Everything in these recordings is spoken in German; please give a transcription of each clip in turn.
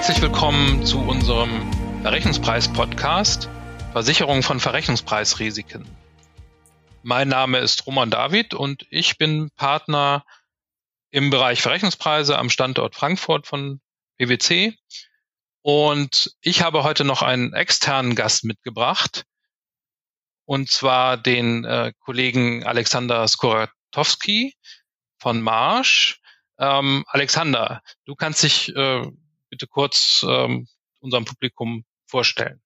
Herzlich willkommen zu unserem Verrechnungspreis-Podcast Versicherung von Verrechnungspreisrisiken. Mein Name ist Roman David und ich bin Partner im Bereich Verrechnungspreise am Standort Frankfurt von PwC. Und ich habe heute noch einen externen Gast mitgebracht, und zwar den äh, Kollegen Alexander Skoratowski von Marsch. Ähm, Alexander, du kannst dich äh, bitte kurz ähm, unserem Publikum vorstellen.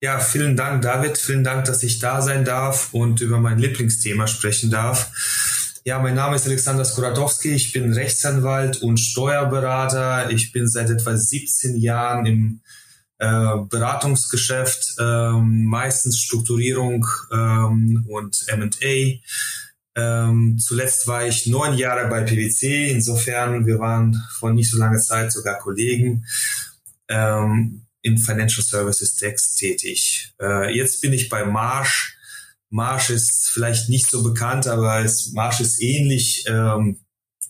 Ja, vielen Dank, David. Vielen Dank, dass ich da sein darf und über mein Lieblingsthema sprechen darf. Ja, mein Name ist Alexander Skoratowski. Ich bin Rechtsanwalt und Steuerberater. Ich bin seit etwa 17 Jahren im äh, Beratungsgeschäft, ähm, meistens Strukturierung ähm, und M&A. Ähm, zuletzt war ich neun Jahre bei PwC. Insofern, wir waren vor nicht so langer Zeit sogar Kollegen. Ähm, in Financial Services Text tätig. Äh, jetzt bin ich bei Marsh. Marsh ist vielleicht nicht so bekannt, aber es, Marsh ist ähnlich ähm,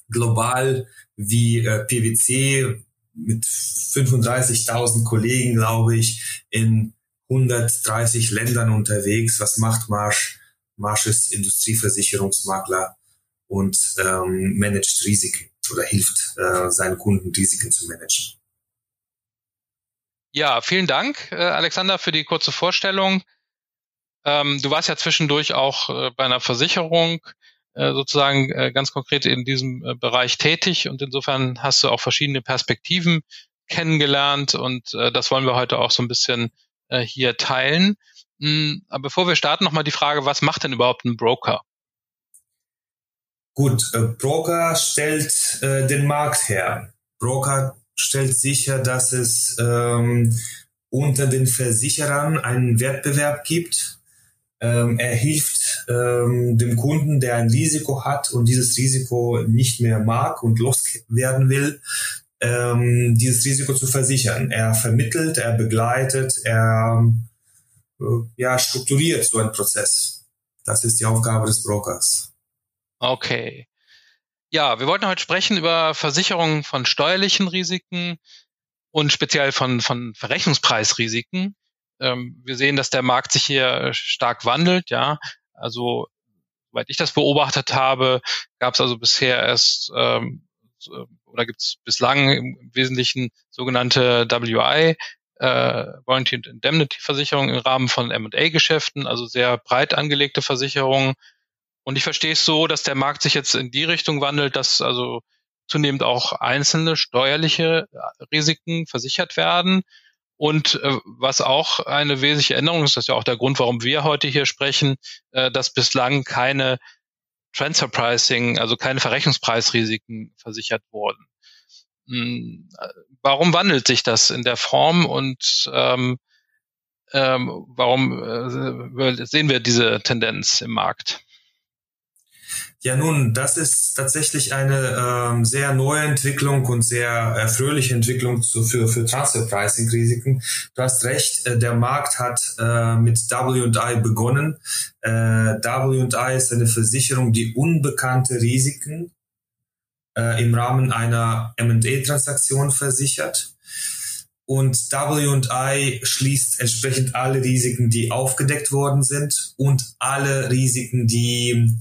global wie äh, PwC mit 35.000 Kollegen, glaube ich, in 130 Ländern unterwegs. Was macht Marsh? Marsh ist Industrieversicherungsmakler und ähm, managt Risiken oder hilft äh, seinen Kunden Risiken zu managen. Ja, vielen Dank, äh, Alexander, für die kurze Vorstellung. Ähm, du warst ja zwischendurch auch äh, bei einer Versicherung äh, sozusagen äh, ganz konkret in diesem äh, Bereich tätig und insofern hast du auch verschiedene Perspektiven kennengelernt und äh, das wollen wir heute auch so ein bisschen äh, hier teilen. Hm, aber bevor wir starten, nochmal die Frage, was macht denn überhaupt ein Broker? Gut, äh, Broker stellt äh, den Markt her. Broker stellt sicher, dass es ähm, unter den Versicherern einen Wettbewerb gibt. Ähm, er hilft ähm, dem Kunden, der ein Risiko hat und dieses Risiko nicht mehr mag und loswerden will, ähm, dieses Risiko zu versichern. Er vermittelt, er begleitet, er ja, strukturiert so einen Prozess. Das ist die Aufgabe des Brokers. Okay. Ja, wir wollten heute sprechen über Versicherungen von steuerlichen Risiken und speziell von, von Verrechnungspreisrisiken. Ähm, wir sehen, dass der Markt sich hier stark wandelt, ja. Also, soweit ich das beobachtet habe, gab es also bisher erst ähm, oder gibt es bislang im Wesentlichen sogenannte WI, äh, Warranty and Indemnity Versicherungen im Rahmen von M&A Geschäften, also sehr breit angelegte Versicherungen, und ich verstehe es so, dass der Markt sich jetzt in die Richtung wandelt, dass also zunehmend auch einzelne steuerliche äh, Risiken versichert werden. Und äh, was auch eine wesentliche Änderung ist, das ist ja auch der Grund, warum wir heute hier sprechen, äh, dass bislang keine Transfer Pricing, also keine Verrechnungspreisrisiken versichert wurden. Hm, äh, warum wandelt sich das in der Form und ähm, ähm, warum äh, sehen wir diese Tendenz im Markt? Ja, nun, das ist tatsächlich eine ähm, sehr neue Entwicklung und sehr erfreuliche Entwicklung zu, für, für Transfer-Pricing-Risiken. Du hast recht, äh, der Markt hat äh, mit W&I begonnen. Äh, W&I ist eine Versicherung, die unbekannte Risiken äh, im Rahmen einer M&A-Transaktion versichert. Und W&I schließt entsprechend alle Risiken, die aufgedeckt worden sind und alle Risiken, die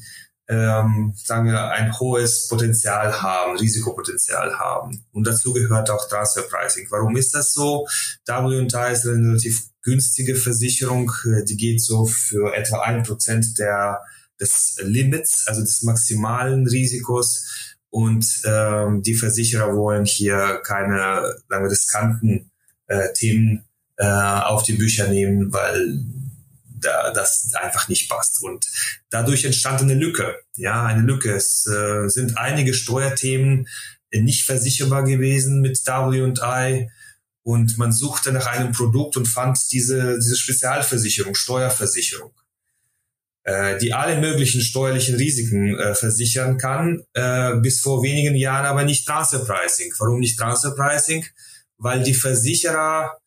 ähm, sagen wir, ein hohes Potenzial haben, Risikopotenzial haben. Und dazu gehört auch Transfer Pricing. Warum ist das so? W&I ist eine relativ günstige Versicherung, die geht so für etwa ein Prozent der des Limits, also des maximalen Risikos. Und ähm, die Versicherer wollen hier keine, wir, riskanten äh, Themen äh, auf die Bücher nehmen, weil da, das einfach nicht passt. Und dadurch entstand eine Lücke. Ja, eine Lücke. Es äh, sind einige Steuerthemen nicht versicherbar gewesen mit W&I und man suchte nach einem Produkt und fand diese, diese Spezialversicherung, Steuerversicherung, äh, die alle möglichen steuerlichen Risiken äh, versichern kann, äh, bis vor wenigen Jahren aber nicht Transfer Pricing. Warum nicht Transfer Pricing? Weil die Versicherer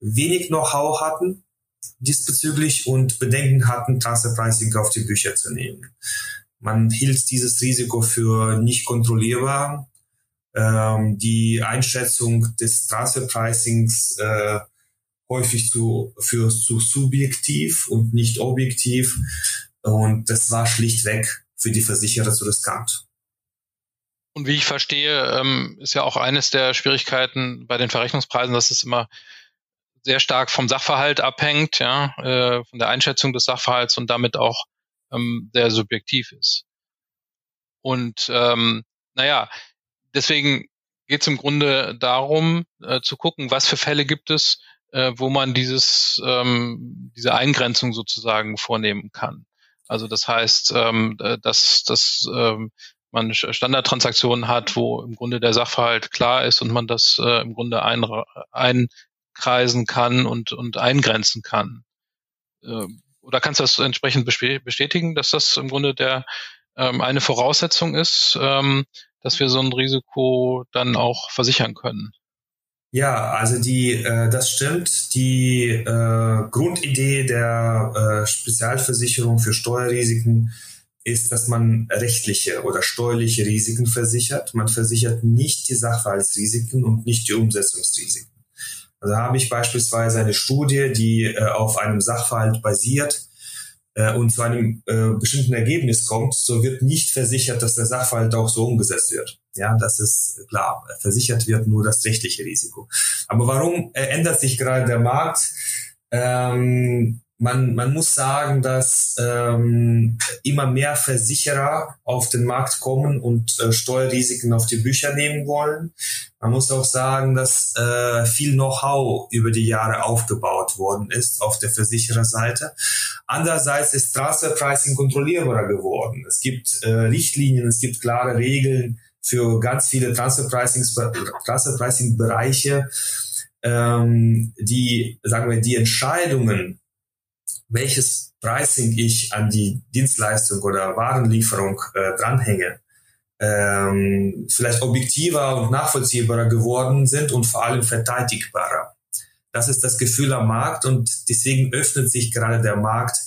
wenig Know-how hatten, diesbezüglich und Bedenken hatten, Transfer Pricing auf die Bücher zu nehmen. Man hielt dieses Risiko für nicht kontrollierbar ähm, die Einschätzung des Transferpricings äh, häufig zu, für zu subjektiv und nicht objektiv. Und das war schlichtweg für die Versicherer zu riskant. Und wie ich verstehe, ähm, ist ja auch eines der Schwierigkeiten bei den Verrechnungspreisen, dass es immer sehr stark vom Sachverhalt abhängt, ja, äh, von der Einschätzung des Sachverhalts und damit auch ähm, sehr subjektiv ist. Und ähm, naja, deswegen geht es im Grunde darum, äh, zu gucken, was für Fälle gibt es, äh, wo man dieses, ähm, diese Eingrenzung sozusagen vornehmen kann. Also das heißt, ähm, dass, dass ähm, man Standardtransaktionen hat, wo im Grunde der Sachverhalt klar ist und man das äh, im Grunde ein, einkreisen kann und, und eingrenzen kann. Äh, oder kannst du das entsprechend bestätigen, dass das im Grunde der ähm, eine Voraussetzung ist, ähm, dass wir so ein Risiko dann auch versichern können? Ja, also die, äh, das stimmt. Die äh, Grundidee der äh, Spezialversicherung für Steuerrisiken ist, dass man rechtliche oder steuerliche Risiken versichert. Man versichert nicht die Sachverhaltsrisiken und nicht die Umsetzungsrisiken. Also habe ich beispielsweise eine Studie, die äh, auf einem Sachverhalt basiert äh, und zu einem äh, bestimmten Ergebnis kommt, so wird nicht versichert, dass der Sachverhalt auch so umgesetzt wird. Ja, das ist klar. Versichert wird nur das rechtliche Risiko. Aber warum äh, ändert sich gerade der Markt? Ähm, man, man muss sagen, dass ähm, immer mehr Versicherer auf den Markt kommen und äh, Steuerrisiken auf die Bücher nehmen wollen. Man muss auch sagen, dass äh, viel Know-how über die Jahre aufgebaut worden ist auf der Versichererseite. Andererseits ist Transfer Pricing kontrollierbarer geworden. Es gibt äh, Richtlinien, es gibt klare Regeln für ganz viele Transfer Pricing Bereiche, ähm, die, sagen wir, die Entscheidungen welches Pricing ich an die Dienstleistung oder Warenlieferung äh, dranhänge, ähm, vielleicht objektiver und nachvollziehbarer geworden sind und vor allem verteidigbarer. Das ist das Gefühl am Markt und deswegen öffnet sich gerade der Markt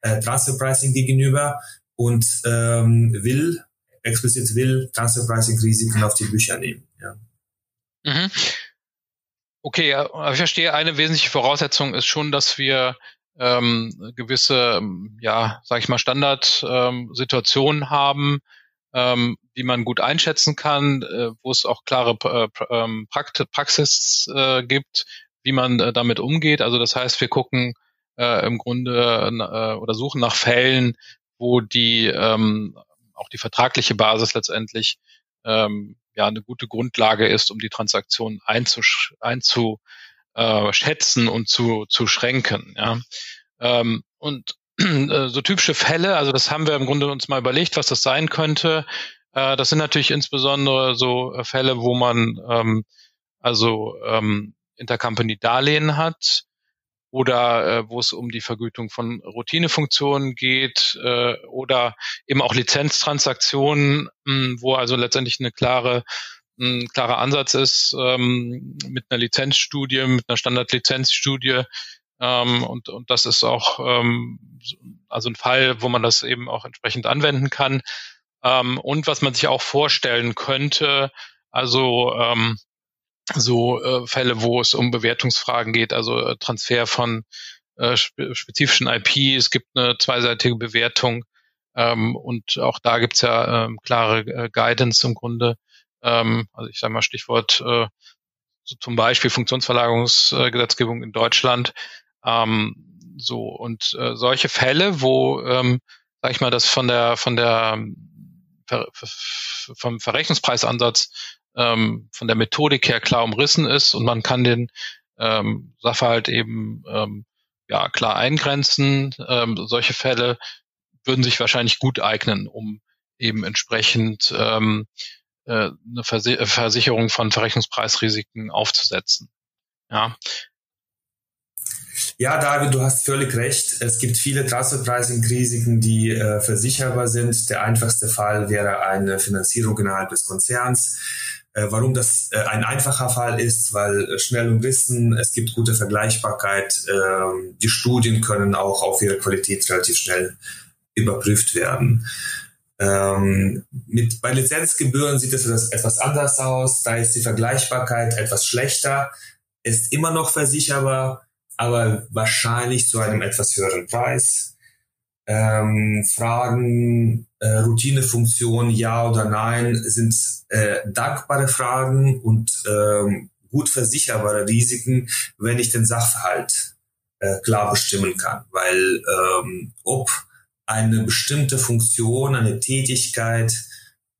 äh, Transfer Pricing gegenüber und ähm, will, explizit will Transfer Pricing Risiken auf die Bücher nehmen. Ja. Mhm. Okay, ich verstehe, eine wesentliche Voraussetzung ist schon, dass wir ähm, gewisse, ähm, ja, sag ich mal, Standardsituationen ähm, haben, ähm, die man gut einschätzen kann, äh, wo es auch klare äh, ähm, Praxis äh, gibt, wie man äh, damit umgeht. Also das heißt, wir gucken äh, im Grunde äh, oder suchen nach Fällen, wo die ähm, auch die vertragliche Basis letztendlich ähm, ja eine gute Grundlage ist, um die Transaktion einzusch einzu äh, und zu, zu schränken. Ja. Ähm, und äh, so typische Fälle, also das haben wir im Grunde uns mal überlegt, was das sein könnte. Äh, das sind natürlich insbesondere so äh, Fälle, wo man ähm, also ähm, Intercompany-Darlehen hat oder äh, wo es um die Vergütung von Routinefunktionen geht äh, oder eben auch Lizenztransaktionen, mh, wo also letztendlich eine klare ein klarer Ansatz ist, ähm, mit einer Lizenzstudie, mit einer Standardlizenzstudie. Ähm, und, und das ist auch ähm, also ein Fall, wo man das eben auch entsprechend anwenden kann. Ähm, und was man sich auch vorstellen könnte, also ähm, so äh, Fälle, wo es um Bewertungsfragen geht, also äh, Transfer von äh, spezifischen IP, es gibt eine zweiseitige Bewertung ähm, und auch da gibt's ja ähm, klare äh, Guidance im Grunde, ähm, also ich sage mal Stichwort äh, so zum Beispiel Funktionsverlagerungsgesetzgebung in Deutschland. Ähm, so und äh, solche Fälle, wo, ähm, sag ich mal, das von der von der vom Verrechnungspreisansatz ähm, von der Methodik her klar umrissen ist und man kann den ähm, Sachverhalt eben ähm, ja klar eingrenzen. Ähm, solche Fälle würden sich wahrscheinlich gut eignen, um eben entsprechend ähm, äh, eine äh, Versicherung von Verrechnungspreisrisiken aufzusetzen. Ja. Ja, David, du hast völlig recht. Es gibt viele Transferpricing-Risiken, die äh, versicherbar sind. Der einfachste Fall wäre eine Finanzierung innerhalb des Konzerns. Äh, warum das äh, ein einfacher Fall ist, weil äh, schnell umrissen, es gibt gute Vergleichbarkeit. Ähm, die Studien können auch auf ihre Qualität relativ schnell überprüft werden. Ähm, mit, bei Lizenzgebühren sieht es etwas anders aus. Da ist die Vergleichbarkeit etwas schlechter, ist immer noch versicherbar, aber wahrscheinlich zu einem etwas höheren Preis. Ähm, Fragen, äh, Routinefunktion, ja oder nein, sind äh, dankbare Fragen und ähm, gut versicherbare Risiken, wenn ich den Sachverhalt äh, klar bestimmen kann. Weil ähm, ob eine bestimmte Funktion, eine Tätigkeit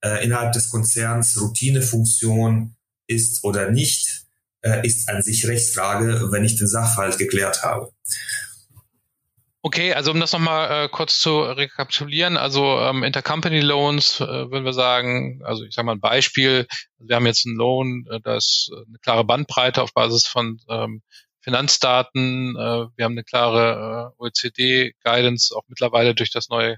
äh, innerhalb des Konzerns Routinefunktion ist oder nicht, äh, ist an sich Rechtsfrage, wenn ich den Sachverhalt geklärt habe. Okay, also um das nochmal äh, kurz zu rekapitulieren, also ähm, Intercompany Loans, äh, würden wir sagen, also ich sage mal ein Beispiel, wir haben jetzt einen Loan, äh, das eine klare Bandbreite auf Basis von ähm, Finanzdaten, äh, wir haben eine klare äh, OECD-Guidance, auch mittlerweile durch das neue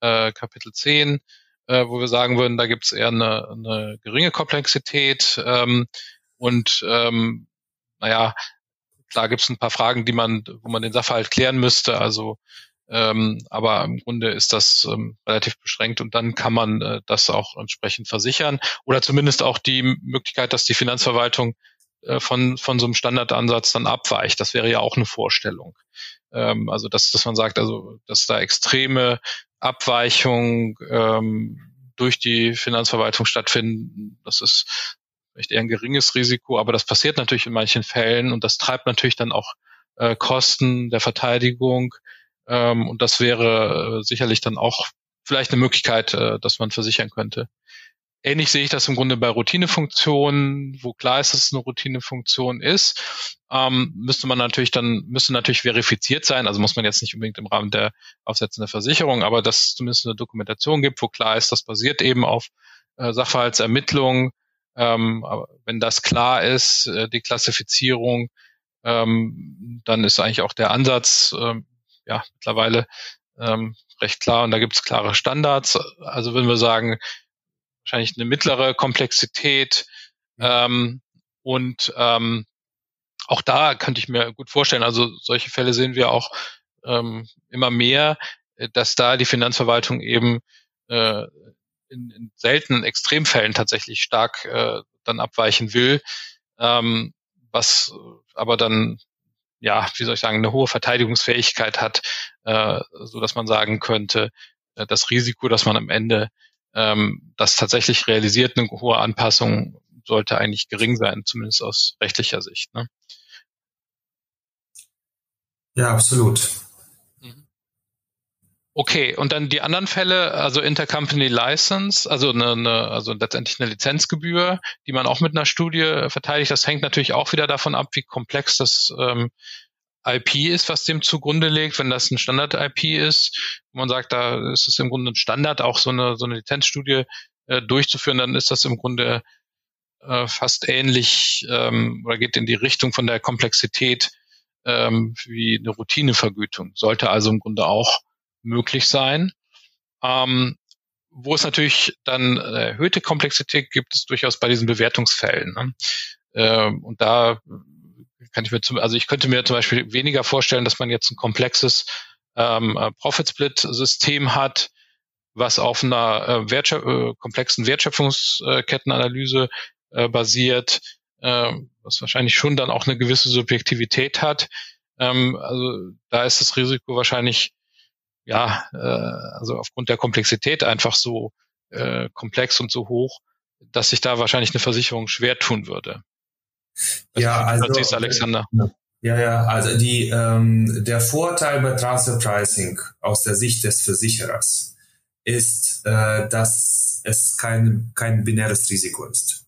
äh, Kapitel 10, äh, wo wir sagen würden, da gibt es eher eine, eine geringe Komplexität ähm, und ähm, naja, klar gibt es ein paar Fragen, die man, wo man den Sachverhalt klären müsste. Also ähm, aber im Grunde ist das ähm, relativ beschränkt und dann kann man äh, das auch entsprechend versichern oder zumindest auch die Möglichkeit, dass die Finanzverwaltung äh, von, von so einem Standardansatz dann abweicht. Das wäre ja auch eine Vorstellung. Ähm, also dass, dass man sagt, also dass da extreme Abweichungen ähm, durch die Finanzverwaltung stattfinden, das ist vielleicht eher ein geringes Risiko, aber das passiert natürlich in manchen Fällen und das treibt natürlich dann auch äh, Kosten der Verteidigung ähm, und das wäre äh, sicherlich dann auch vielleicht eine Möglichkeit, äh, dass man versichern könnte. Ähnlich sehe ich das im Grunde bei Routinefunktionen, wo klar ist, dass es eine Routinefunktion ist, ähm, müsste man natürlich dann, müsste natürlich verifiziert sein, also muss man jetzt nicht unbedingt im Rahmen der aufsetzenden Versicherung, aber dass es zumindest eine Dokumentation gibt, wo klar ist, das basiert eben auf äh, Sachverhaltsermittlung, ähm, aber wenn das klar ist, äh, die Klassifizierung, ähm, dann ist eigentlich auch der Ansatz ähm, ja mittlerweile ähm, recht klar und da gibt es klare Standards. Also würden wir sagen, wahrscheinlich eine mittlere Komplexität ähm, und ähm, auch da könnte ich mir gut vorstellen, also solche Fälle sehen wir auch immer mehr, äh, dass da die Finanzverwaltung eben äh, in, in seltenen Extremfällen tatsächlich stark äh, dann abweichen will, ähm, was aber dann ja, wie soll ich sagen, eine hohe Verteidigungsfähigkeit hat, äh, so dass man sagen könnte, äh, das Risiko, dass man am Ende ähm, das tatsächlich realisiert, eine hohe Anpassung sollte eigentlich gering sein, zumindest aus rechtlicher Sicht. Ne? Ja, absolut. Okay, und dann die anderen Fälle, also Intercompany License, also eine, eine, also letztendlich eine Lizenzgebühr, die man auch mit einer Studie verteidigt. Das hängt natürlich auch wieder davon ab, wie komplex das ähm, IP ist, was dem zugrunde liegt. Wenn das ein Standard-IP ist, man sagt, da ist es im Grunde ein Standard, auch so eine, so eine Lizenzstudie äh, durchzuführen, dann ist das im Grunde äh, fast ähnlich ähm, oder geht in die Richtung von der Komplexität ähm, wie eine Routinevergütung. Sollte also im Grunde auch möglich sein. Ähm, wo es natürlich dann erhöhte Komplexität gibt, es durchaus bei diesen Bewertungsfällen. Ne? Ähm, und da kann ich mir zum, also ich könnte mir zum Beispiel weniger vorstellen, dass man jetzt ein komplexes ähm, äh, Profit-Split-System hat, was auf einer äh, Wertschöp äh, komplexen Wertschöpfungskettenanalyse äh, basiert, äh, was wahrscheinlich schon dann auch eine gewisse Subjektivität hat. Ähm, also da ist das Risiko wahrscheinlich ja, äh, also aufgrund der Komplexität einfach so äh, komplex und so hoch, dass sich da wahrscheinlich eine Versicherung schwer tun würde. Das ja, also siehst, Alexander. Ja, ja, also die, ähm, der Vorteil bei Transfer Pricing aus der Sicht des Versicherers ist, äh, dass es kein, kein binäres Risiko ist.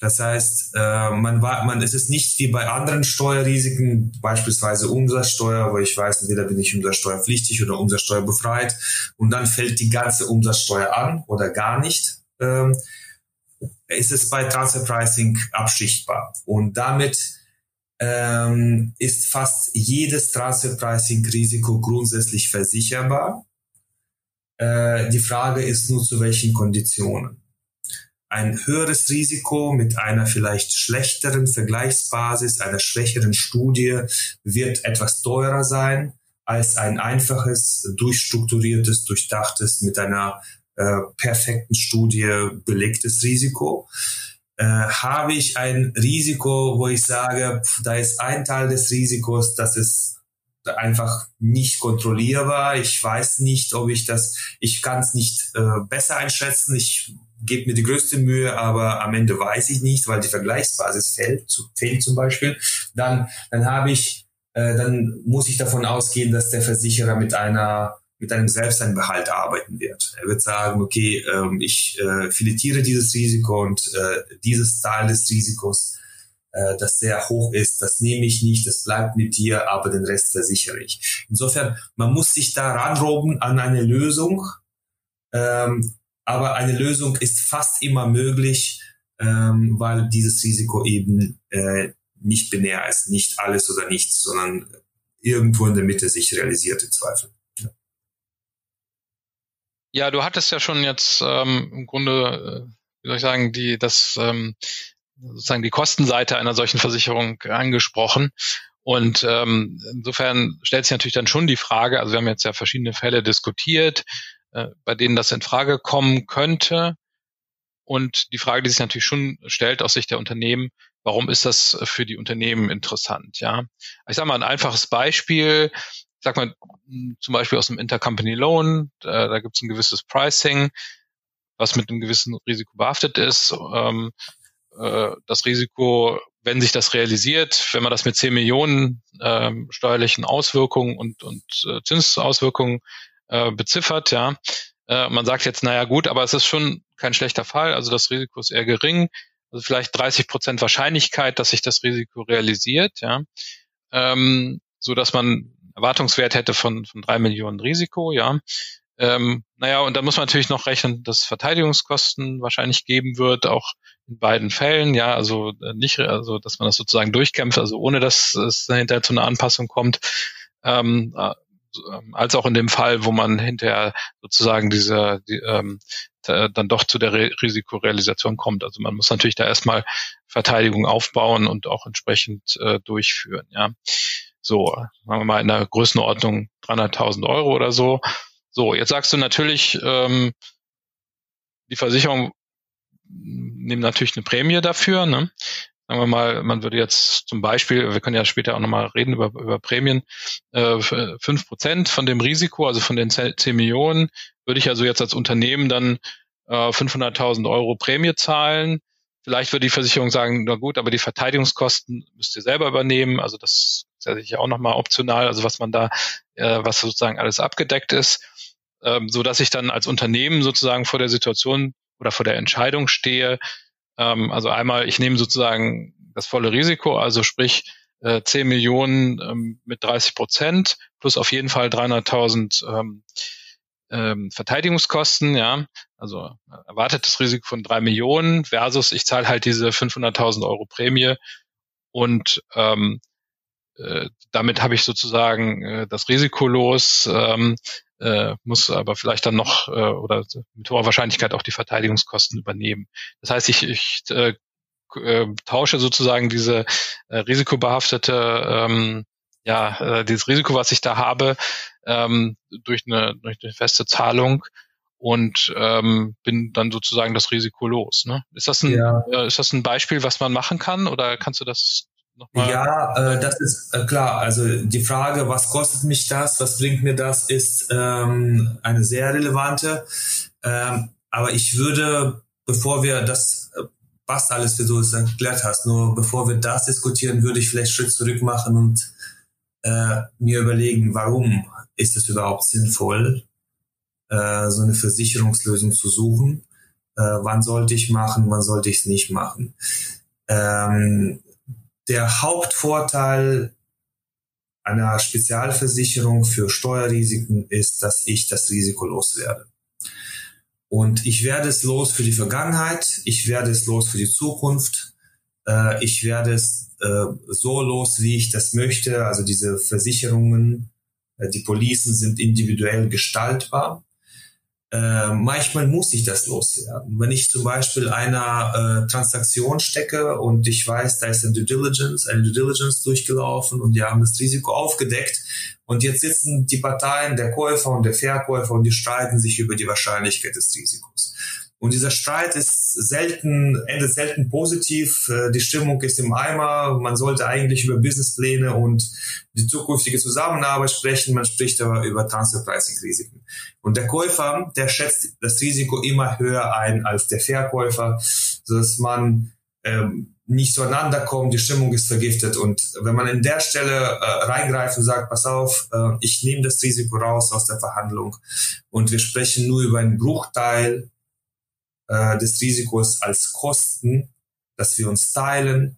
Das heißt, äh, man war, man, es ist nicht wie bei anderen Steuerrisiken, beispielsweise Umsatzsteuer, wo ich weiß, entweder bin ich umsatzsteuerpflichtig oder umsatzsteuerbefreit und dann fällt die ganze Umsatzsteuer an oder gar nicht. Ähm, ist es bei Transfer Pricing abschichtbar. Und damit ähm, ist fast jedes Transfer Pricing Risiko grundsätzlich versicherbar. Äh, die Frage ist nur zu welchen Konditionen ein höheres Risiko mit einer vielleicht schlechteren Vergleichsbasis, einer schwächeren Studie wird etwas teurer sein als ein einfaches, durchstrukturiertes, durchdachtes mit einer äh, perfekten Studie belegtes Risiko. Äh, habe ich ein Risiko, wo ich sage, pf, da ist ein Teil des Risikos, das ist einfach nicht kontrollierbar. Ich weiß nicht, ob ich das, ich kann es nicht äh, besser einschätzen. Ich gebe mir die größte Mühe, aber am Ende weiß ich nicht, weil die Vergleichsbasis fehlt, fehlt zum Beispiel. Dann, dann habe ich, äh, dann muss ich davon ausgehen, dass der Versicherer mit einer mit einem Selbsteinbehalt arbeiten wird. Er wird sagen, okay, ähm, ich äh, filetiere dieses Risiko und äh, dieses Teil des Risikos äh, das sehr hoch ist, das nehme ich nicht, das bleibt mit dir, aber den Rest versichere ich. Insofern, man muss sich da ranroben an eine Lösung, ähm, aber eine Lösung ist fast immer möglich, ähm, weil dieses Risiko eben äh, nicht binär ist, nicht alles oder nichts, sondern irgendwo in der Mitte sich realisiert im Zweifel. Ja, du hattest ja schon jetzt ähm, im Grunde, äh, wie soll ich sagen, die das ähm, sozusagen die Kostenseite einer solchen Versicherung angesprochen. Und ähm, insofern stellt sich natürlich dann schon die Frage, also wir haben jetzt ja verschiedene Fälle diskutiert, bei denen das in Frage kommen könnte. Und die Frage, die sich natürlich schon stellt aus Sicht der Unternehmen, warum ist das für die Unternehmen interessant? Ja, ich sage mal ein einfaches Beispiel. Ich sag mal zum Beispiel aus dem Intercompany Loan, da, da gibt es ein gewisses Pricing, was mit einem gewissen Risiko behaftet ist. Ähm, äh, das Risiko, wenn sich das realisiert, wenn man das mit 10 Millionen äh, steuerlichen Auswirkungen und, und äh, Zinsauswirkungen äh, beziffert, ja, äh, man sagt jetzt, naja gut, aber es ist schon kein schlechter Fall, also das Risiko ist eher gering, also vielleicht 30 Prozent Wahrscheinlichkeit, dass sich das Risiko realisiert, ja, ähm, so dass man Erwartungswert hätte von, von drei Millionen Risiko, ja. Ähm, naja, und da muss man natürlich noch rechnen, dass Verteidigungskosten wahrscheinlich geben wird, auch in beiden Fällen, ja, also äh, nicht, also dass man das sozusagen durchkämpft, also ohne dass es hinterher zu einer Anpassung kommt, ähm, äh, als auch in dem Fall, wo man hinterher sozusagen diese die, ähm, dann doch zu der Re Risikorealisation kommt. Also man muss natürlich da erstmal Verteidigung aufbauen und auch entsprechend äh, durchführen. Ja, so sagen wir mal in der Größenordnung 300.000 Euro oder so. So, jetzt sagst du natürlich, ähm, die Versicherung nimmt natürlich eine Prämie dafür. Ne? Sagen wir mal, man würde jetzt zum Beispiel, wir können ja später auch nochmal reden über, über Prämien, äh, fünf Prozent von dem Risiko, also von den 10 Millionen, würde ich also jetzt als Unternehmen dann äh, 500.000 Euro Prämie zahlen. Vielleicht würde die Versicherung sagen, na gut, aber die Verteidigungskosten müsst ihr selber übernehmen. Also das ist ja sicher auch nochmal optional, also was man da, äh, was sozusagen alles abgedeckt ist ähm, so dass ich dann als Unternehmen sozusagen vor der Situation oder vor der Entscheidung stehe. Ähm, also einmal, ich nehme sozusagen das volle Risiko, also sprich äh, 10 Millionen ähm, mit 30 Prozent plus auf jeden Fall 300.000 ähm, ähm, Verteidigungskosten, ja, also erwartetes Risiko von drei Millionen versus ich zahle halt diese 500.000 Euro Prämie und ähm, äh, damit habe ich sozusagen äh, das Risiko los, ähm, äh, muss aber vielleicht dann noch äh, oder mit hoher Wahrscheinlichkeit auch die Verteidigungskosten übernehmen. Das heißt, ich, ich äh, äh, tausche sozusagen diese äh, risikobehaftete ähm, ja, äh, dieses Risiko, was ich da habe, ähm, durch, eine, durch eine feste Zahlung und ähm, bin dann sozusagen das Risiko los. Ne? Ist das ein ja. äh, ist das ein Beispiel, was man machen kann, oder kannst du das nochmal? Ja, äh, das ist äh, klar. Also die Frage, was kostet mich das, was bringt mir das, ist ähm, eine sehr relevante. Ähm, aber ich würde, bevor wir das äh, was alles für so erklärt hast, nur bevor wir das diskutieren, würde ich vielleicht Schritt zurück machen und äh, mir überlegen, warum ist es überhaupt sinnvoll, äh, so eine Versicherungslösung zu suchen? Äh, wann sollte ich machen, wann sollte ich es nicht machen? Ähm, der Hauptvorteil einer Spezialversicherung für Steuerrisiken ist, dass ich das Risiko loswerde. Und ich werde es los für die Vergangenheit, ich werde es los für die Zukunft, äh, ich werde es äh, so los, wie ich das möchte. Also diese Versicherungen, äh, die Policen sind individuell gestaltbar. Äh, manchmal muss ich das loswerden. Wenn ich zum Beispiel einer äh, Transaktion stecke und ich weiß, da ist ein Due Diligence, eine Due Diligence durchgelaufen und die haben das Risiko aufgedeckt und jetzt sitzen die Parteien, der Käufer und der Verkäufer und die streiten sich über die Wahrscheinlichkeit des Risikos. Und dieser Streit ist selten, endet selten positiv. Äh, die Stimmung ist im Eimer. Man sollte eigentlich über Businesspläne und die zukünftige Zusammenarbeit sprechen. Man spricht aber über Transferpricing-Risiken. Und der Käufer, der schätzt das Risiko immer höher ein als der Verkäufer, sodass man ähm, nicht zueinander kommt, die Stimmung ist vergiftet. Und wenn man in der Stelle äh, reingreift und sagt, pass auf, äh, ich nehme das Risiko raus aus der Verhandlung und wir sprechen nur über einen Bruchteil äh, des Risikos als Kosten, dass wir uns teilen,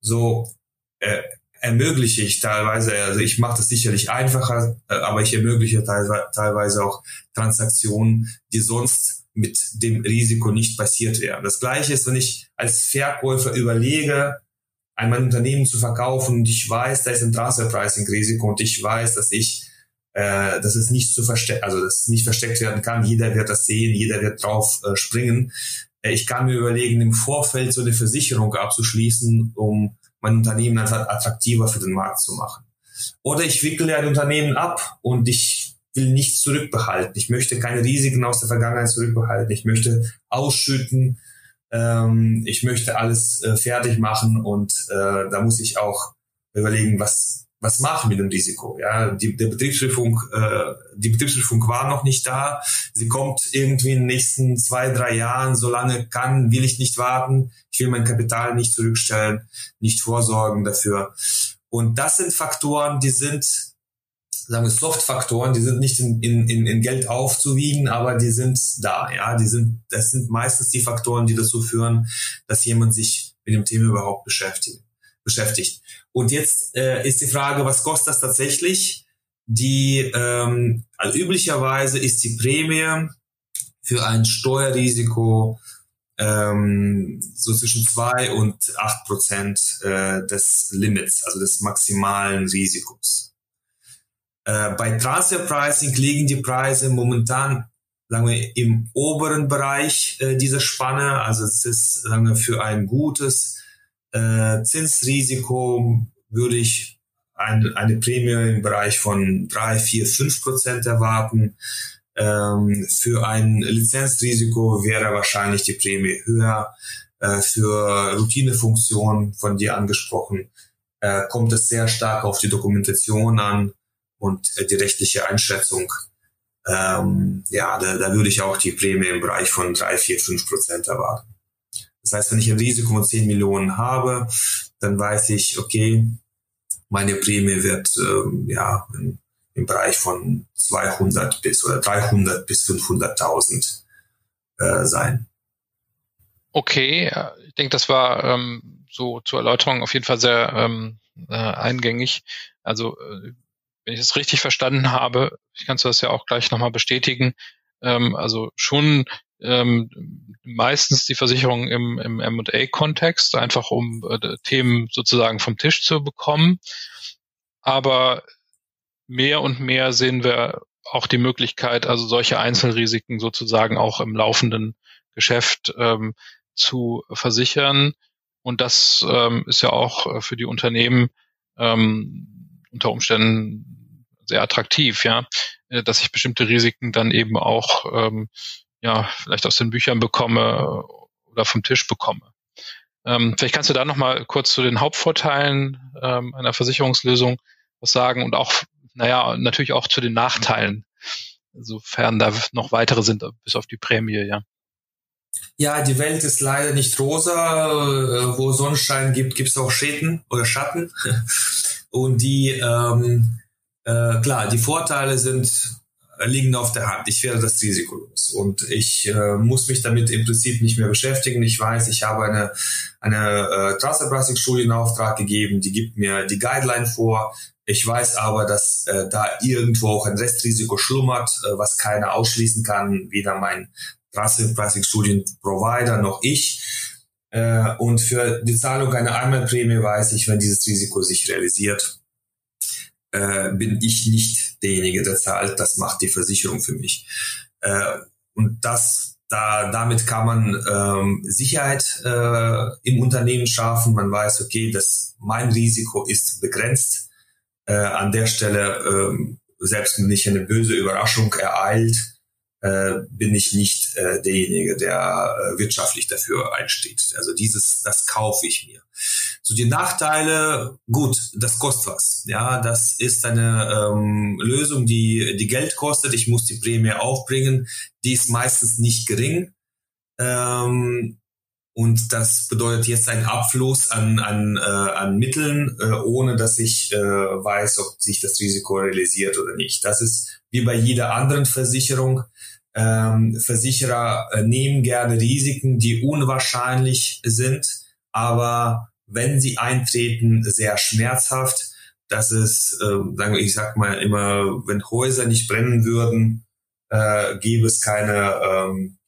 so äh, ermögliche ich teilweise, also ich mache das sicherlich einfacher, äh, aber ich ermögliche teilweise auch Transaktionen, die sonst mit dem Risiko nicht passiert wären. Das gleiche ist, wenn ich als Verkäufer überlege, ein Unternehmen zu verkaufen und ich weiß, da ist ein Transfer Pricing Risiko und ich weiß, dass ich äh, dass es nicht zu verstecken, also dass es nicht versteckt werden kann. Jeder wird das sehen, jeder wird drauf äh, springen. Äh, ich kann mir überlegen, im Vorfeld so eine Versicherung abzuschließen, um mein Unternehmen attraktiver für den Markt zu machen. Oder ich wickle ein Unternehmen ab und ich will nichts zurückbehalten. Ich möchte keine Risiken aus der Vergangenheit zurückbehalten. Ich möchte ausschütten. Ähm, ich möchte alles äh, fertig machen und äh, da muss ich auch überlegen, was was machen mit dem Risiko? Ja, die, der Betriebsprüfung, äh, die Betriebsprüfung war noch nicht da. Sie kommt irgendwie in den nächsten zwei, drei Jahren. Solange kann, will ich nicht warten. Ich will mein Kapital nicht zurückstellen, nicht vorsorgen dafür. Und das sind Faktoren, die sind, sagen wir, Soft-Faktoren, die sind nicht in, in, in Geld aufzuwiegen, aber die sind da. Ja, die sind, das sind meistens die Faktoren, die dazu führen, dass jemand sich mit dem Thema überhaupt beschäftigt beschäftigt. Und jetzt äh, ist die Frage, was kostet das tatsächlich? Die ähm, also üblicherweise ist die Prämie für ein Steuerrisiko ähm, so zwischen zwei und acht Prozent äh, des Limits, also des maximalen Risikos. Äh, bei Transfer Pricing liegen die Preise momentan sagen wir, im oberen Bereich äh, dieser Spanne. Also es ist sagen wir, für ein gutes äh, Zinsrisiko würde ich ein, eine Prämie im Bereich von drei, vier, fünf Prozent erwarten. Ähm, für ein Lizenzrisiko wäre wahrscheinlich die Prämie höher. Äh, für Routinefunktionen von dir angesprochen äh, kommt es sehr stark auf die Dokumentation an und äh, die rechtliche Einschätzung. Ähm, ja, da, da würde ich auch die Prämie im Bereich von drei, vier, fünf Prozent erwarten. Das heißt, wenn ich ein Risiko von 10 Millionen habe, dann weiß ich, okay, meine Prämie wird ähm, ja im, im, Bereich von 200 bis oder 300 bis 500.000 äh, sein. Okay, ich denke, das war ähm, so zur Erläuterung auf jeden Fall sehr ähm, äh, eingängig. Also äh, wenn ich es richtig verstanden habe, ich kann das ja auch gleich nochmal bestätigen, ähm, also schon ähm, meistens die Versicherung im, im M&A-Kontext, einfach um äh, Themen sozusagen vom Tisch zu bekommen. Aber mehr und mehr sehen wir auch die Möglichkeit, also solche Einzelrisiken sozusagen auch im laufenden Geschäft ähm, zu versichern. Und das ähm, ist ja auch äh, für die Unternehmen ähm, unter Umständen sehr attraktiv, ja, äh, dass ich bestimmte Risiken dann eben auch ähm, ja, vielleicht aus den Büchern bekomme oder vom Tisch bekomme. Ähm, vielleicht kannst du da nochmal kurz zu den Hauptvorteilen ähm, einer Versicherungslösung was sagen und auch, naja, natürlich auch zu den Nachteilen, sofern da noch weitere sind, bis auf die Prämie, ja. Ja, die Welt ist leider nicht rosa. Äh, wo Sonnenschein gibt, gibt es auch Schäden oder Schatten. Und die, ähm, äh, klar, die Vorteile sind liegen auf der Hand. Ich werde das Risiko los und ich äh, muss mich damit im Prinzip nicht mehr beschäftigen. Ich weiß, ich habe eine, eine äh, Transferpricing-Studie in Auftrag gegeben, die gibt mir die Guideline vor. Ich weiß aber, dass äh, da irgendwo auch ein Restrisiko schlummert, äh, was keiner ausschließen kann, weder mein Transferpricing-Studien-Provider noch ich. Äh, und für die Zahlung einer Einmalprämie weiß ich, wenn dieses Risiko sich realisiert, äh, bin ich nicht derjenige, der zahlt. Das macht die Versicherung für mich. Äh, und das da, damit kann man ähm, Sicherheit äh, im Unternehmen schaffen. Man weiß, okay, dass mein Risiko ist begrenzt. Äh, an der Stelle, äh, selbst wenn mich eine böse Überraschung ereilt, äh, bin ich nicht äh, derjenige, der äh, wirtschaftlich dafür einsteht. Also dieses, das kaufe ich mir. So die Nachteile, gut, das kostet was. Ja, das ist eine ähm, Lösung, die die Geld kostet. Ich muss die Prämie aufbringen. Die ist meistens nicht gering. Ähm, und das bedeutet jetzt ein Abfluss an, an, äh, an Mitteln, äh, ohne dass ich äh, weiß, ob sich das Risiko realisiert oder nicht. Das ist wie bei jeder anderen Versicherung. Ähm, Versicherer äh, nehmen gerne Risiken, die unwahrscheinlich sind, aber wenn sie eintreten, sehr schmerzhaft. Das ist, äh, ich sag mal immer, wenn Häuser nicht brennen würden, äh, gäbe es keine ähm,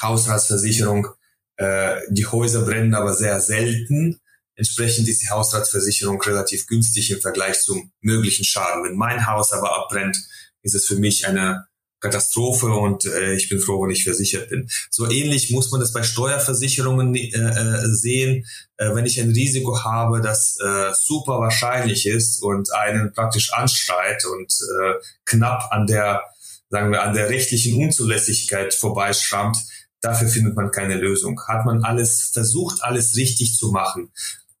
Hausratsversicherung. Äh, die Häuser brennen aber sehr selten. Entsprechend ist die Hausratsversicherung relativ günstig im Vergleich zum möglichen Schaden. Wenn mein Haus aber abbrennt, ist es für mich eine Katastrophe und äh, ich bin froh, wenn ich versichert bin. So ähnlich muss man das bei Steuerversicherungen äh, äh, sehen. Äh, wenn ich ein Risiko habe, das äh, super wahrscheinlich ist und einen praktisch anschreit und äh, knapp an der, sagen wir, an der rechtlichen Unzulässigkeit vorbeischrammt, dafür findet man keine Lösung. Hat man alles versucht, alles richtig zu machen,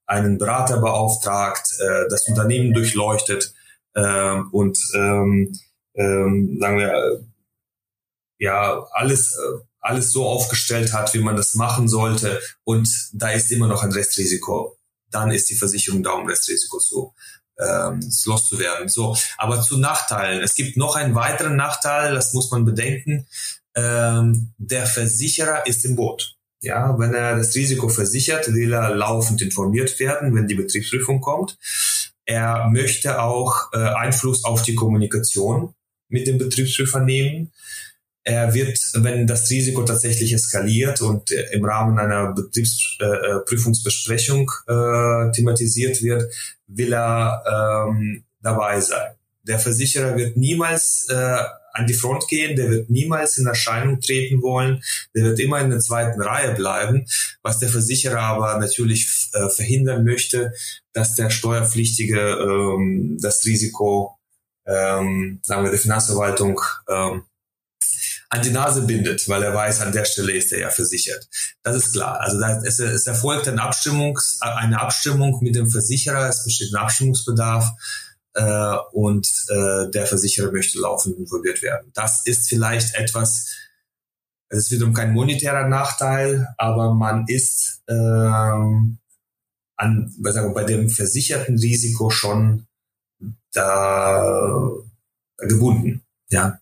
einen Berater beauftragt, äh, das Unternehmen durchleuchtet äh, und ähm, ähm, sagen wir, ja alles äh, alles so aufgestellt hat, wie man das machen sollte und da ist immer noch ein Restrisiko, dann ist die Versicherung da, um Restrisiko zu ähm, loszuwerden. So, aber zu Nachteilen. Es gibt noch einen weiteren Nachteil, das muss man bedenken. Ähm, der Versicherer ist im Boot. Ja, wenn er das Risiko versichert, will er laufend informiert werden, wenn die Betriebsprüfung kommt. Er möchte auch äh, Einfluss auf die Kommunikation mit dem Betriebsprüfer nehmen. Er wird, wenn das Risiko tatsächlich eskaliert und im Rahmen einer Betriebsprüfungsbesprechung äh, thematisiert wird, will er ähm, dabei sein. Der Versicherer wird niemals äh, an die Front gehen, der wird niemals in Erscheinung treten wollen, der wird immer in der zweiten Reihe bleiben, was der Versicherer aber natürlich äh, verhindern möchte, dass der Steuerpflichtige ähm, das Risiko, ähm, sagen wir, der Finanzverwaltung ähm, an die Nase bindet, weil er weiß, an der Stelle ist er ja versichert. Das ist klar. Also es, es erfolgt eine, Abstimmungs, eine Abstimmung mit dem Versicherer, es besteht ein Abstimmungsbedarf äh, und äh, der Versicherer möchte laufend involviert werden. Das ist vielleicht etwas, es ist wiederum kein monetärer Nachteil, aber man ist ähm, an, bei dem versicherten Risiko schon da gebunden. Ja.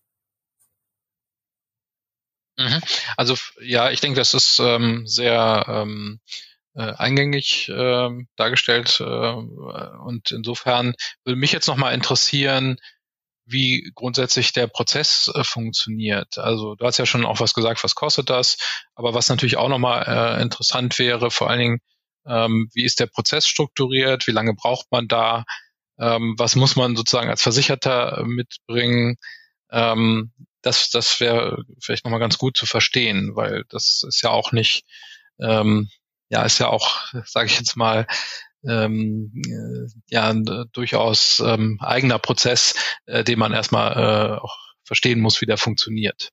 Mhm. Also ja, ich denke, das ist ähm, sehr ähm, äh, eingängig äh, dargestellt äh, und insofern würde mich jetzt nochmal interessieren, wie grundsätzlich der Prozess äh, funktioniert. Also du hast ja schon auch was gesagt, was kostet das, aber was natürlich auch nochmal äh, interessant wäre, vor allen Dingen, ähm, wie ist der Prozess strukturiert, wie lange braucht man da, ähm, was muss man sozusagen als Versicherter mitbringen, ähm, das, das wäre vielleicht nochmal ganz gut zu verstehen, weil das ist ja auch nicht, ähm, ja, ist ja auch, sage ich jetzt mal, ähm, äh, ja, durchaus ähm, eigener Prozess, äh, den man erstmal äh, auch verstehen muss, wie der funktioniert.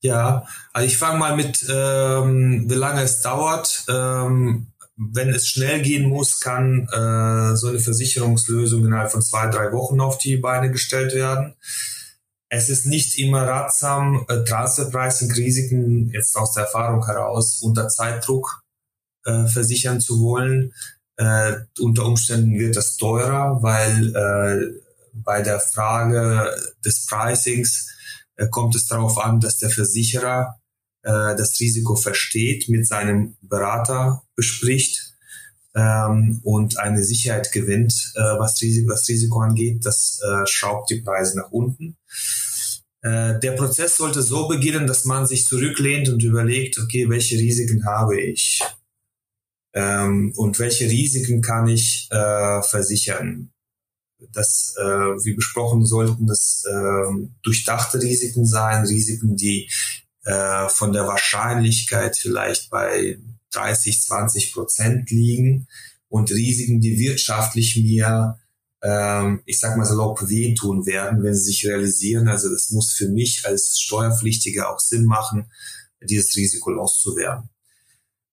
Ja, also ich fange mal mit, ähm, wie lange es dauert. Ähm, wenn es schnell gehen muss, kann äh, so eine Versicherungslösung innerhalb von zwei, drei Wochen auf die Beine gestellt werden es ist nicht immer ratsam, äh, Transferpricing-Risiken jetzt aus der Erfahrung heraus unter Zeitdruck äh, versichern zu wollen. Äh, unter Umständen wird das teurer, weil äh, bei der Frage des Pricings äh, kommt es darauf an, dass der Versicherer äh, das Risiko versteht, mit seinem Berater bespricht ähm, und eine Sicherheit gewinnt, äh, was, Risiko, was Risiko angeht. Das äh, schraubt die Preise nach unten. Äh, der Prozess sollte so beginnen, dass man sich zurücklehnt und überlegt, okay, welche Risiken habe ich? Ähm, und welche Risiken kann ich äh, versichern? Das, äh, wie besprochen, sollten das äh, durchdachte Risiken sein, Risiken, die äh, von der Wahrscheinlichkeit vielleicht bei 30, 20 Prozent liegen und Risiken, die wirtschaftlich mir, ähm, ich sag mal salopp, wehtun werden, wenn sie sich realisieren. Also das muss für mich als Steuerpflichtiger auch Sinn machen, dieses Risiko loszuwerden.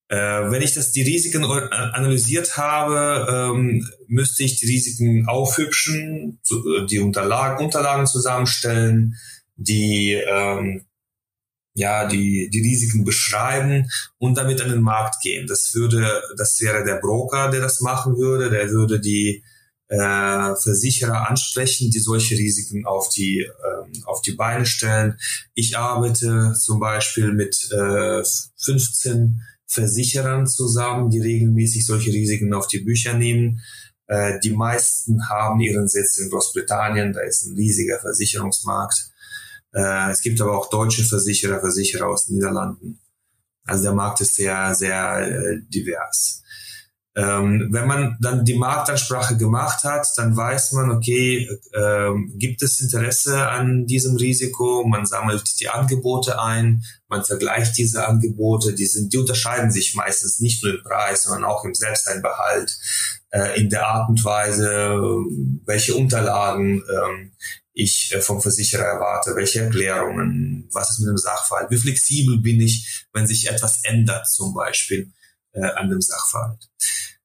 Äh, wenn ich das die Risiken analysiert habe, ähm, müsste ich die Risiken aufhübschen, äh, die Unterlagen, Unterlagen zusammenstellen, die ähm, ja die die Risiken beschreiben und damit an den Markt gehen. Das würde, das wäre der Broker, der das machen würde. Der würde die äh, Versicherer ansprechen, die solche Risiken auf die ähm, auf die Beine stellen. Ich arbeite zum Beispiel mit äh, 15 Versicherern zusammen, die regelmäßig solche Risiken auf die Bücher nehmen. Äh, die meisten haben ihren Sitz in Großbritannien, da ist ein riesiger Versicherungsmarkt. Äh, es gibt aber auch deutsche Versicherer, Versicherer aus den Niederlanden. Also der Markt ist sehr, sehr äh, divers. Ähm, wenn man dann die Marktansprache gemacht hat, dann weiß man, okay, ähm, gibt es Interesse an diesem Risiko? Man sammelt die Angebote ein, man vergleicht diese Angebote, die sind, die unterscheiden sich meistens nicht nur im Preis, sondern auch im Selbsteinbehalt, äh, in der Art und Weise, welche Unterlagen ähm, ich äh, vom Versicherer erwarte, welche Erklärungen, was ist mit dem Sachverhalt, wie flexibel bin ich, wenn sich etwas ändert zum Beispiel äh, an dem Sachverhalt.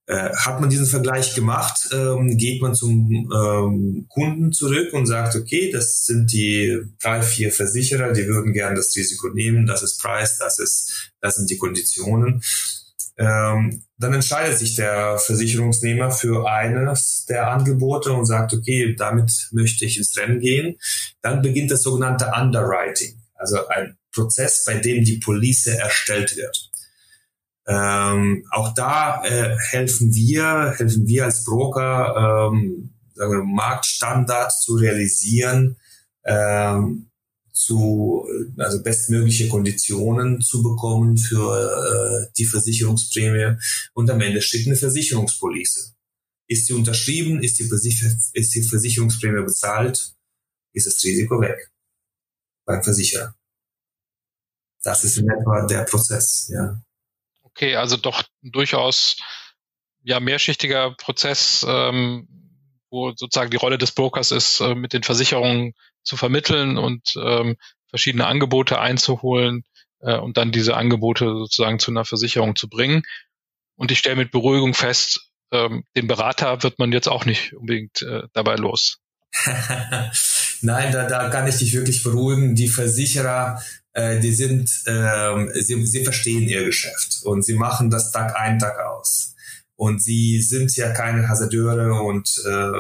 Äh, hat man diesen Vergleich gemacht, ähm, geht man zum ähm, Kunden zurück und sagt, okay, das sind die drei, vier Versicherer, die würden gerne das Risiko nehmen, das ist Preis, das ist, das sind die Konditionen. Ähm, dann entscheidet sich der Versicherungsnehmer für eines der Angebote und sagt, okay, damit möchte ich ins Rennen gehen. Dann beginnt das sogenannte Underwriting, also ein Prozess, bei dem die Police erstellt wird. Ähm, auch da äh, helfen wir, helfen wir als Broker, ähm, Marktstandards zu realisieren, ähm, zu, also bestmögliche Konditionen zu bekommen für äh, die Versicherungsprämie und am Ende steht eine Versicherungspolice. Ist die unterschrieben, ist die, ist die Versicherungsprämie bezahlt, ist das Risiko weg beim Versicherer. Das ist in etwa der Prozess, ja. Okay, also doch durchaus ja mehrschichtiger Prozess, ähm, wo sozusagen die Rolle des Brokers ist, äh, mit den Versicherungen zu vermitteln und ähm, verschiedene Angebote einzuholen äh, und dann diese Angebote sozusagen zu einer Versicherung zu bringen. Und ich stelle mit Beruhigung fest, ähm, den Berater wird man jetzt auch nicht unbedingt äh, dabei los. Nein, da, da kann ich dich wirklich beruhigen. Die Versicherer äh, die sind, äh, sie, sie verstehen ihr Geschäft und sie machen das Tag ein, Tag aus. Und sie sind ja keine Hasardeure und äh,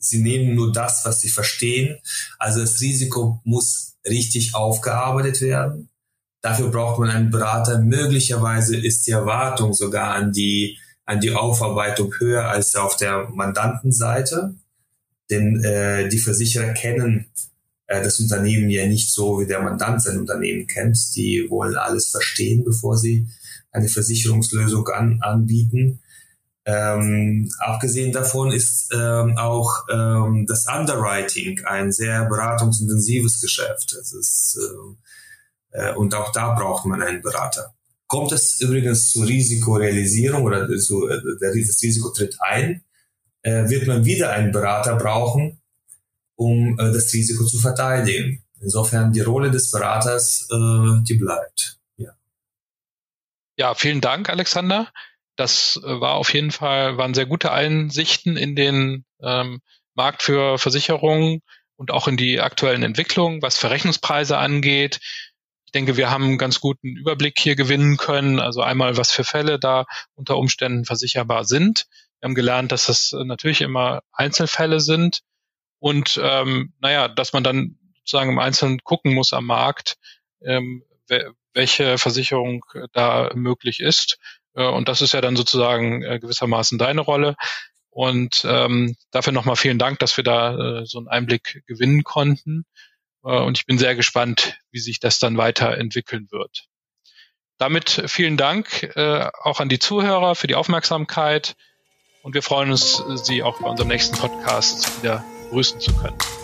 sie nehmen nur das, was sie verstehen. Also das Risiko muss richtig aufgearbeitet werden. Dafür braucht man einen Berater. Möglicherweise ist die Erwartung sogar an die, an die Aufarbeitung höher als auf der Mandantenseite. Denn äh, die Versicherer kennen äh, das Unternehmen ja nicht so, wie der Mandant sein Unternehmen kennt. Die wollen alles verstehen, bevor sie eine Versicherungslösung an, anbieten. Ähm, abgesehen davon ist ähm, auch ähm, das Underwriting ein sehr beratungsintensives Geschäft. Ist, äh, äh, und auch da braucht man einen Berater. Kommt es übrigens zur Risikorealisierung oder zu, äh, das Risiko tritt ein, äh, wird man wieder einen Berater brauchen, um äh, das Risiko zu verteidigen. Insofern die Rolle des Beraters, äh, die bleibt. Ja. ja, vielen Dank, Alexander. Das äh, war auf jeden Fall, waren sehr gute Einsichten in den ähm, Markt für Versicherungen und auch in die aktuellen Entwicklungen, was Verrechnungspreise angeht. Ich denke, wir haben einen ganz guten Überblick hier gewinnen können. Also einmal, was für Fälle da unter Umständen versicherbar sind. Wir haben gelernt, dass das natürlich immer Einzelfälle sind und ähm, naja, dass man dann sozusagen im Einzelnen gucken muss am Markt, ähm, welche Versicherung da möglich ist. Äh, und das ist ja dann sozusagen äh, gewissermaßen deine Rolle. Und ähm, dafür nochmal vielen Dank, dass wir da äh, so einen Einblick gewinnen konnten. Äh, und ich bin sehr gespannt, wie sich das dann weiterentwickeln wird. Damit vielen Dank äh, auch an die Zuhörer für die Aufmerksamkeit. Und wir freuen uns, Sie auch bei unserem nächsten Podcast wieder begrüßen zu können.